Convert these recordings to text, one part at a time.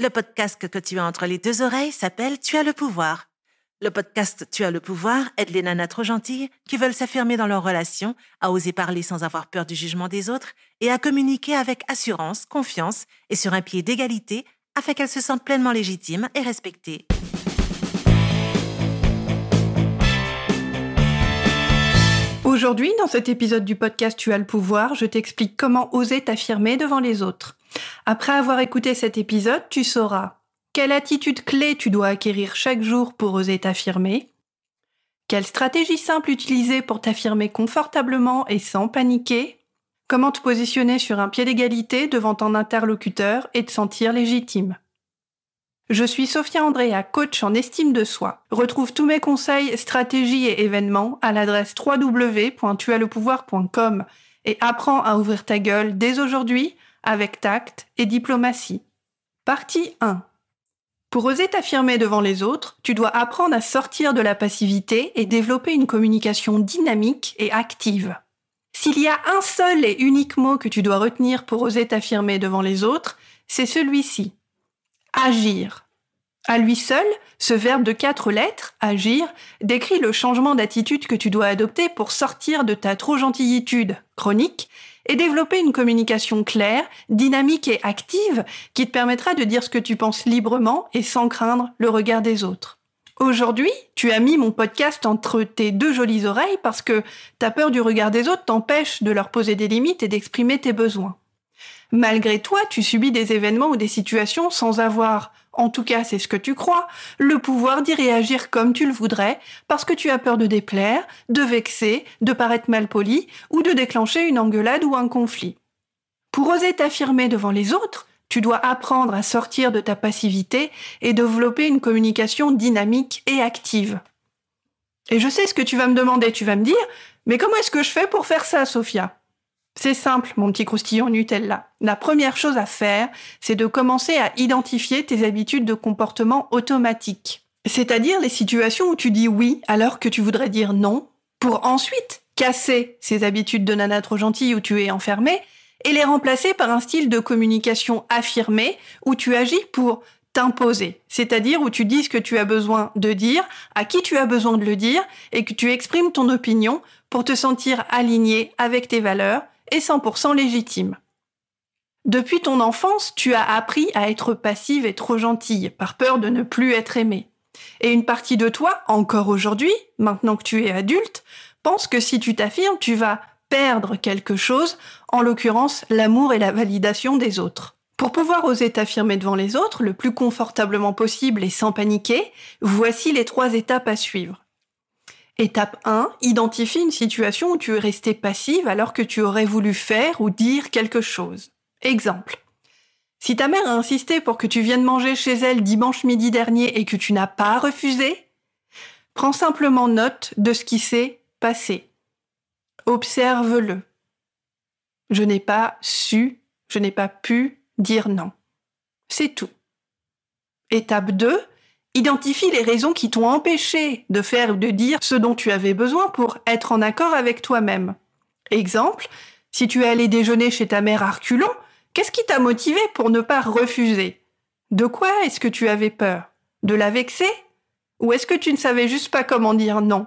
Le podcast que tu as entre les deux oreilles s'appelle Tu as le pouvoir. Le podcast Tu as le pouvoir aide les nanas trop gentilles qui veulent s'affirmer dans leur relation, à oser parler sans avoir peur du jugement des autres et à communiquer avec assurance, confiance et sur un pied d'égalité afin qu'elles se sentent pleinement légitimes et respectées. Aujourd'hui, dans cet épisode du podcast Tu as le pouvoir, je t'explique comment oser t'affirmer devant les autres. Après avoir écouté cet épisode, tu sauras quelle attitude clé tu dois acquérir chaque jour pour oser t'affirmer, quelle stratégie simple utiliser pour t'affirmer confortablement et sans paniquer, comment te positionner sur un pied d'égalité devant ton interlocuteur et te sentir légitime. Je suis Sophia Andrea, coach en estime de soi. Retrouve tous mes conseils, stratégies et événements à l'adresse www.tuaslepouvoir.com et apprends à ouvrir ta gueule dès aujourd'hui avec tact et diplomatie. Partie 1. Pour oser t'affirmer devant les autres, tu dois apprendre à sortir de la passivité et développer une communication dynamique et active. S'il y a un seul et unique mot que tu dois retenir pour oser t'affirmer devant les autres, c'est celui-ci agir. À lui seul, ce verbe de quatre lettres, agir, décrit le changement d'attitude que tu dois adopter pour sortir de ta trop gentillitude chronique et développer une communication claire, dynamique et active qui te permettra de dire ce que tu penses librement et sans craindre le regard des autres. Aujourd'hui, tu as mis mon podcast entre tes deux jolies oreilles parce que ta peur du regard des autres t'empêche de leur poser des limites et d'exprimer tes besoins. Malgré toi, tu subis des événements ou des situations sans avoir, en tout cas c'est ce que tu crois, le pouvoir d'y réagir comme tu le voudrais, parce que tu as peur de déplaire, de vexer, de paraître mal poli, ou de déclencher une engueulade ou un conflit. Pour oser t'affirmer devant les autres, tu dois apprendre à sortir de ta passivité et développer une communication dynamique et active. Et je sais ce que tu vas me demander, tu vas me dire, mais comment est-ce que je fais pour faire ça, Sophia? C'est simple, mon petit croustillon Nutella. La première chose à faire, c'est de commencer à identifier tes habitudes de comportement automatiques. C'est-à-dire les situations où tu dis oui alors que tu voudrais dire non, pour ensuite casser ces habitudes de nana trop gentille où tu es enfermé et les remplacer par un style de communication affirmé où tu agis pour t'imposer, c'est-à-dire où tu dis ce que tu as besoin de dire, à qui tu as besoin de le dire, et que tu exprimes ton opinion pour te sentir aligné avec tes valeurs et 100% légitime. Depuis ton enfance, tu as appris à être passive et trop gentille, par peur de ne plus être aimée. Et une partie de toi, encore aujourd'hui, maintenant que tu es adulte, pense que si tu t'affirmes, tu vas perdre quelque chose, en l'occurrence l'amour et la validation des autres. Pour pouvoir oser t'affirmer devant les autres le plus confortablement possible et sans paniquer, voici les trois étapes à suivre. Étape 1, identifie une situation où tu es resté passive alors que tu aurais voulu faire ou dire quelque chose. Exemple. Si ta mère a insisté pour que tu viennes manger chez elle dimanche midi dernier et que tu n'as pas refusé, prends simplement note de ce qui s'est passé. Observe-le. Je n'ai pas su, je n'ai pas pu dire non. C'est tout. Étape 2, Identifie les raisons qui t'ont empêché de faire ou de dire ce dont tu avais besoin pour être en accord avec toi-même. Exemple, si tu es allé déjeuner chez ta mère à qu'est-ce qui t'a motivé pour ne pas refuser? De quoi est-ce que tu avais peur? De la vexer? Ou est-ce que tu ne savais juste pas comment dire non?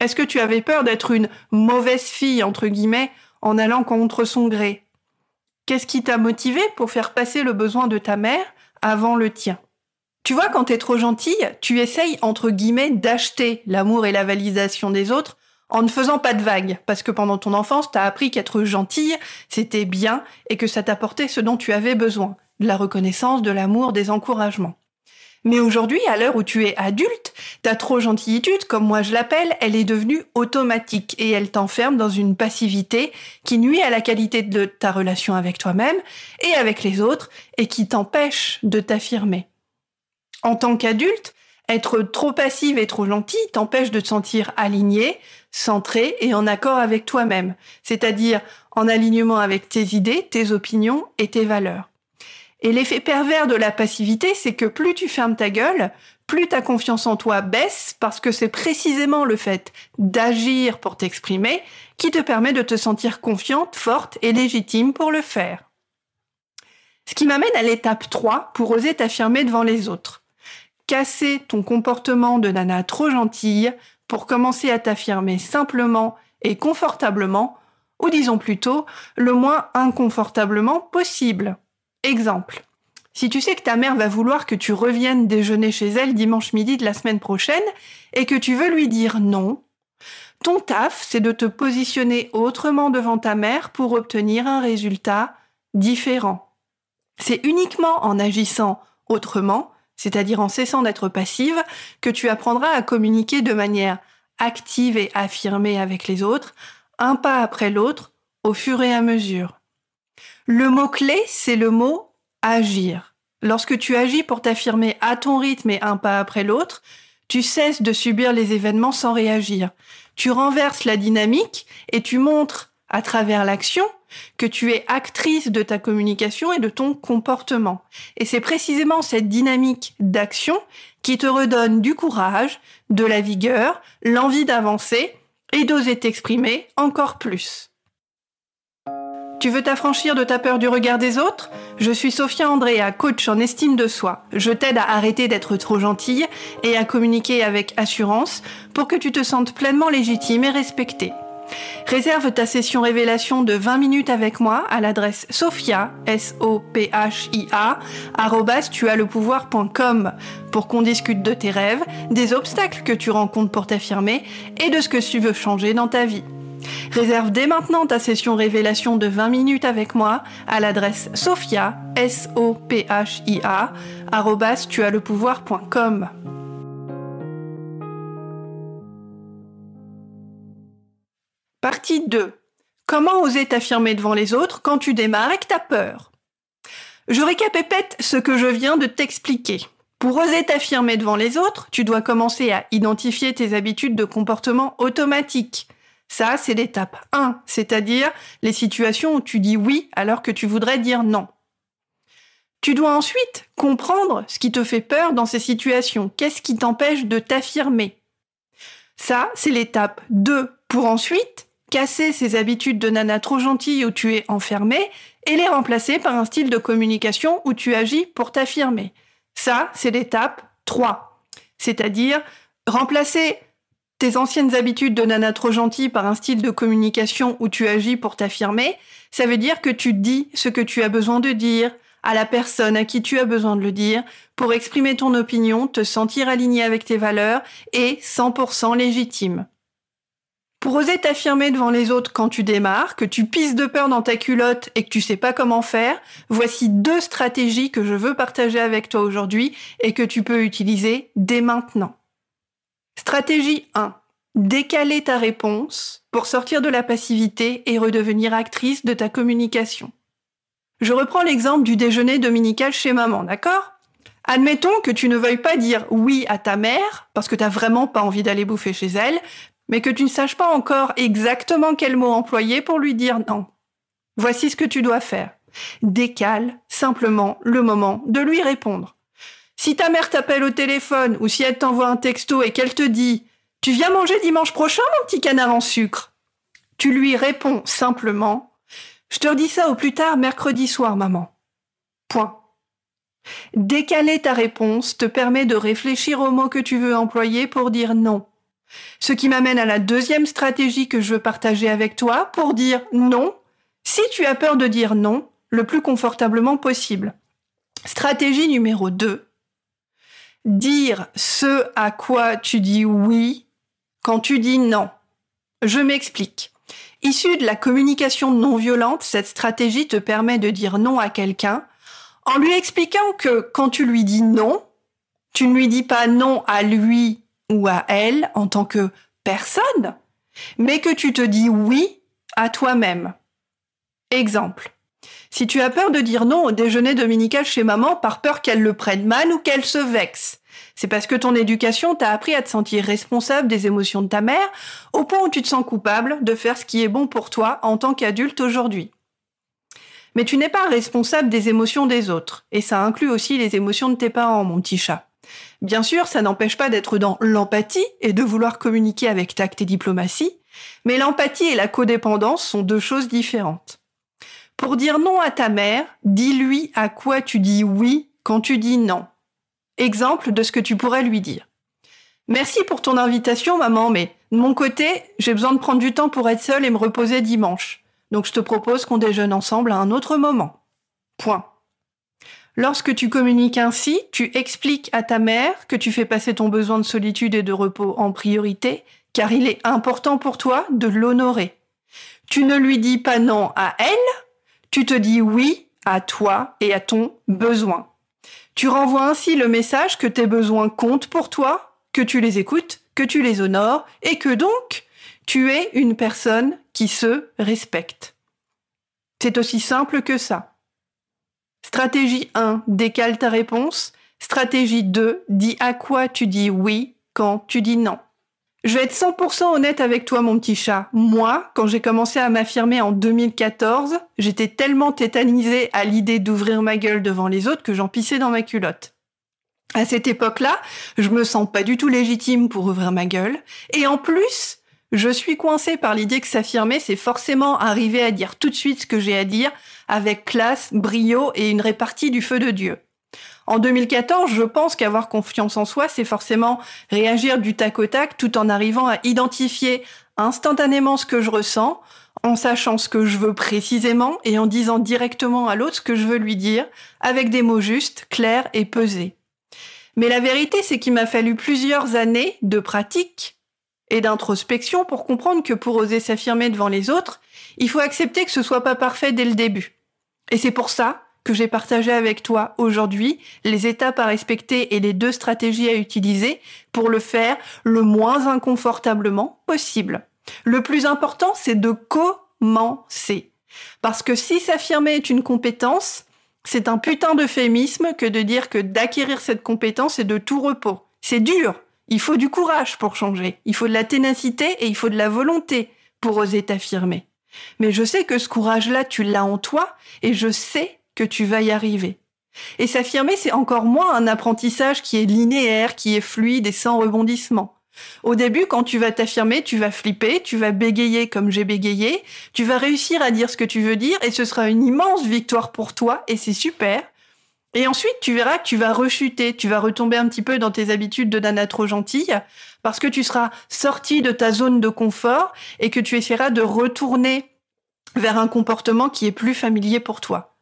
Est-ce que tu avais peur d'être une mauvaise fille, en allant contre son gré? Qu'est-ce qui t'a motivé pour faire passer le besoin de ta mère avant le tien? Tu vois, quand t'es trop gentille, tu essayes, entre guillemets, d'acheter l'amour et la validation des autres en ne faisant pas de vagues, parce que pendant ton enfance, t'as appris qu'être gentille, c'était bien et que ça t'apportait ce dont tu avais besoin, de la reconnaissance, de l'amour, des encouragements. Mais aujourd'hui, à l'heure où tu es adulte, ta trop gentillitude, comme moi je l'appelle, elle est devenue automatique et elle t'enferme dans une passivité qui nuit à la qualité de ta relation avec toi-même et avec les autres et qui t'empêche de t'affirmer. En tant qu'adulte, être trop passive et trop gentille t'empêche de te sentir aligné, centré et en accord avec toi-même, c'est-à-dire en alignement avec tes idées, tes opinions et tes valeurs. Et l'effet pervers de la passivité, c'est que plus tu fermes ta gueule, plus ta confiance en toi baisse parce que c'est précisément le fait d'agir pour t'exprimer qui te permet de te sentir confiante, forte et légitime pour le faire. Ce qui m'amène à l'étape 3 pour oser t'affirmer devant les autres. Casser ton comportement de nana trop gentille pour commencer à t'affirmer simplement et confortablement, ou disons plutôt le moins inconfortablement possible. Exemple. Si tu sais que ta mère va vouloir que tu reviennes déjeuner chez elle dimanche midi de la semaine prochaine et que tu veux lui dire non, ton taf, c'est de te positionner autrement devant ta mère pour obtenir un résultat différent. C'est uniquement en agissant autrement, c'est-à-dire en cessant d'être passive, que tu apprendras à communiquer de manière active et affirmée avec les autres, un pas après l'autre, au fur et à mesure. Le mot-clé, c'est le mot agir. Lorsque tu agis pour t'affirmer à ton rythme et un pas après l'autre, tu cesses de subir les événements sans réagir. Tu renverses la dynamique et tu montres à travers l'action que tu es actrice de ta communication et de ton comportement. Et c'est précisément cette dynamique d'action qui te redonne du courage, de la vigueur, l'envie d'avancer et d'oser t'exprimer encore plus. Tu veux t'affranchir de ta peur du regard des autres? Je suis Sophia Andrea, coach en estime de soi. Je t'aide à arrêter d'être trop gentille et à communiquer avec assurance pour que tu te sentes pleinement légitime et respectée. Réserve ta session révélation de 20 minutes avec moi à l'adresse sophia, s o p h i a pouvoir.com pour qu'on discute de tes rêves, des obstacles que tu rencontres pour t'affirmer et de ce que tu veux changer dans ta vie. Réserve dès maintenant ta session révélation de 20 minutes avec moi à l'adresse sophia, s o Partie 2. Comment oser t'affirmer devant les autres quand tu démarres et que peur? Je récapépète ce que je viens de t'expliquer. Pour oser t'affirmer devant les autres, tu dois commencer à identifier tes habitudes de comportement automatique. Ça, c'est l'étape 1, c'est-à-dire les situations où tu dis oui alors que tu voudrais dire non. Tu dois ensuite comprendre ce qui te fait peur dans ces situations. Qu'est-ce qui t'empêche de t'affirmer? Ça, c'est l'étape 2 pour ensuite casser ces habitudes de nana trop gentille où tu es enfermé et les remplacer par un style de communication où tu agis pour t'affirmer. Ça, c'est l'étape 3. C'est-à-dire remplacer tes anciennes habitudes de nana trop gentille par un style de communication où tu agis pour t'affirmer, ça veut dire que tu dis ce que tu as besoin de dire à la personne à qui tu as besoin de le dire pour exprimer ton opinion, te sentir aligné avec tes valeurs et 100% légitime. Pour oser t'affirmer devant les autres quand tu démarres, que tu pisses de peur dans ta culotte et que tu sais pas comment faire, voici deux stratégies que je veux partager avec toi aujourd'hui et que tu peux utiliser dès maintenant. Stratégie 1. Décaler ta réponse pour sortir de la passivité et redevenir actrice de ta communication. Je reprends l'exemple du déjeuner dominical chez maman, d'accord? Admettons que tu ne veuilles pas dire oui à ta mère, parce que tu n'as vraiment pas envie d'aller bouffer chez elle, mais que tu ne saches pas encore exactement quel mot employer pour lui dire non. Voici ce que tu dois faire. Décale simplement le moment de lui répondre. Si ta mère t'appelle au téléphone ou si elle t'envoie un texto et qu'elle te dit Tu viens manger dimanche prochain, mon petit canard en sucre? Tu lui réponds simplement Je te redis ça au plus tard mercredi soir, maman. Point. Décaler ta réponse te permet de réfléchir aux mots que tu veux employer pour dire non. Ce qui m'amène à la deuxième stratégie que je veux partager avec toi pour dire non si tu as peur de dire non le plus confortablement possible. Stratégie numéro 2. Dire ce à quoi tu dis oui quand tu dis non. Je m'explique. Issue de la communication non violente, cette stratégie te permet de dire non à quelqu'un en lui expliquant que quand tu lui dis non, tu ne lui dis pas non à lui ou à elle en tant que personne, mais que tu te dis oui à toi-même. Exemple. Si tu as peur de dire non au déjeuner dominical chez maman par peur qu'elle le prenne mal ou qu'elle se vexe, c'est parce que ton éducation t'a appris à te sentir responsable des émotions de ta mère au point où tu te sens coupable de faire ce qui est bon pour toi en tant qu'adulte aujourd'hui. Mais tu n'es pas responsable des émotions des autres, et ça inclut aussi les émotions de tes parents, mon petit chat. Bien sûr, ça n'empêche pas d'être dans l'empathie et de vouloir communiquer avec tact et diplomatie, mais l'empathie et la codépendance sont deux choses différentes. Pour dire non à ta mère, dis-lui à quoi tu dis oui quand tu dis non. Exemple de ce que tu pourrais lui dire. Merci pour ton invitation, maman, mais de mon côté, j'ai besoin de prendre du temps pour être seule et me reposer dimanche. Donc je te propose qu'on déjeune ensemble à un autre moment. Point. Lorsque tu communiques ainsi, tu expliques à ta mère que tu fais passer ton besoin de solitude et de repos en priorité, car il est important pour toi de l'honorer. Tu ne lui dis pas non à elle, tu te dis oui à toi et à ton besoin. Tu renvoies ainsi le message que tes besoins comptent pour toi que tu les écoutes, que tu les honores et que donc tu es une personne qui se respecte. C'est aussi simple que ça. Stratégie 1, décale ta réponse. Stratégie 2, dis à quoi tu dis oui quand tu dis non. Je vais être 100% honnête avec toi, mon petit chat. Moi, quand j'ai commencé à m'affirmer en 2014, j'étais tellement tétanisée à l'idée d'ouvrir ma gueule devant les autres que j'en pissais dans ma culotte. À cette époque-là, je me sens pas du tout légitime pour ouvrir ma gueule. Et en plus, je suis coincée par l'idée que s'affirmer, c'est forcément arriver à dire tout de suite ce que j'ai à dire, avec classe, brio et une répartie du feu de Dieu. En 2014, je pense qu'avoir confiance en soi, c'est forcément réagir du tac au tac tout en arrivant à identifier instantanément ce que je ressens, en sachant ce que je veux précisément et en disant directement à l'autre ce que je veux lui dire, avec des mots justes, clairs et pesés. Mais la vérité, c'est qu'il m'a fallu plusieurs années de pratique et d'introspection pour comprendre que pour oser s'affirmer devant les autres, il faut accepter que ce soit pas parfait dès le début. Et c'est pour ça que j'ai partagé avec toi aujourd'hui les étapes à respecter et les deux stratégies à utiliser pour le faire le moins inconfortablement possible. Le plus important, c'est de commencer. Parce que si s'affirmer est une compétence, c'est un putain d'euphémisme que de dire que d'acquérir cette compétence est de tout repos. C'est dur. Il faut du courage pour changer. Il faut de la ténacité et il faut de la volonté pour oser t'affirmer. Mais je sais que ce courage-là, tu l'as en toi et je sais que tu vas y arriver. Et s'affirmer, c'est encore moins un apprentissage qui est linéaire, qui est fluide et sans rebondissement. Au début, quand tu vas t'affirmer, tu vas flipper, tu vas bégayer comme j'ai bégayé, tu vas réussir à dire ce que tu veux dire et ce sera une immense victoire pour toi et c'est super. Et ensuite, tu verras que tu vas rechuter, tu vas retomber un petit peu dans tes habitudes de nana trop gentille parce que tu seras sorti de ta zone de confort et que tu essaieras de retourner vers un comportement qui est plus familier pour toi.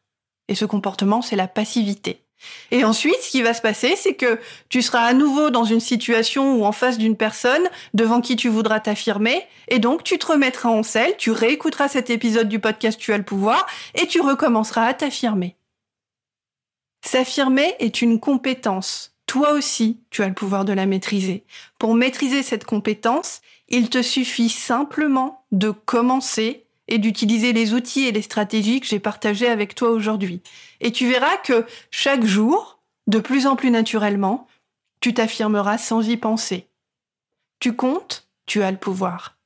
Et ce comportement, c'est la passivité. Et ensuite, ce qui va se passer, c'est que tu seras à nouveau dans une situation ou en face d'une personne devant qui tu voudras t'affirmer, et donc tu te remettras en selle, tu réécouteras cet épisode du podcast Tu as le pouvoir, et tu recommenceras à t'affirmer. S'affirmer est une compétence. Toi aussi, tu as le pouvoir de la maîtriser. Pour maîtriser cette compétence, il te suffit simplement de commencer et d'utiliser les outils et les stratégies que j'ai partagées avec toi aujourd'hui. Et tu verras que chaque jour, de plus en plus naturellement, tu t'affirmeras sans y penser. Tu comptes, tu as le pouvoir.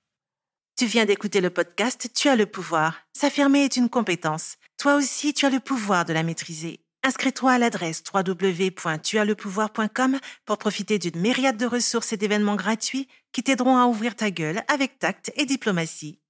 Tu viens d'écouter le podcast Tu as le pouvoir. S'affirmer est une compétence. Toi aussi, tu as le pouvoir de la maîtriser. Inscris-toi à l'adresse www.tuaslepouvoir.com pour profiter d'une myriade de ressources et d'événements gratuits qui t'aideront à ouvrir ta gueule avec tact et diplomatie.